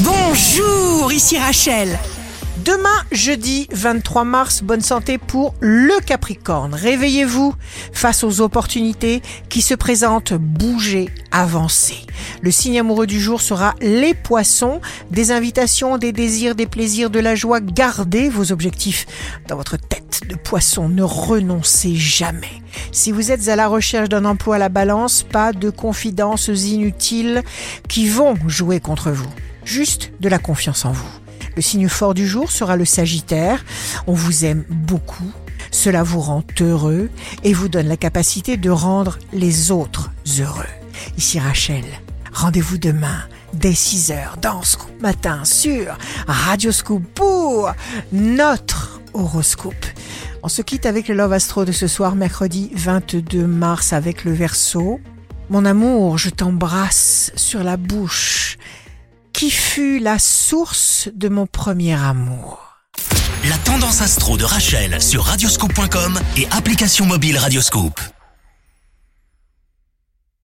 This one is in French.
Bonjour, ici Rachel. Demain, jeudi 23 mars, bonne santé pour le Capricorne. Réveillez-vous face aux opportunités qui se présentent, bougez, avancez. Le signe amoureux du jour sera les poissons. Des invitations, des désirs, des plaisirs, de la joie. Gardez vos objectifs dans votre tête de poisson. Ne renoncez jamais. Si vous êtes à la recherche d'un emploi à la balance, pas de confidences inutiles qui vont jouer contre vous. Juste de la confiance en vous. Le signe fort du jour sera le Sagittaire. On vous aime beaucoup. Cela vous rend heureux et vous donne la capacité de rendre les autres heureux. Ici Rachel. Rendez-vous demain dès 6h dans Scoop Matin sur Radio Scoop pour notre horoscope. On se quitte avec le Love Astro de ce soir, mercredi 22 mars avec le Verseau. Mon amour, je t'embrasse sur la bouche qui fut la source de mon premier amour. La tendance astro de Rachel sur radioscope.com et application mobile Radioscope.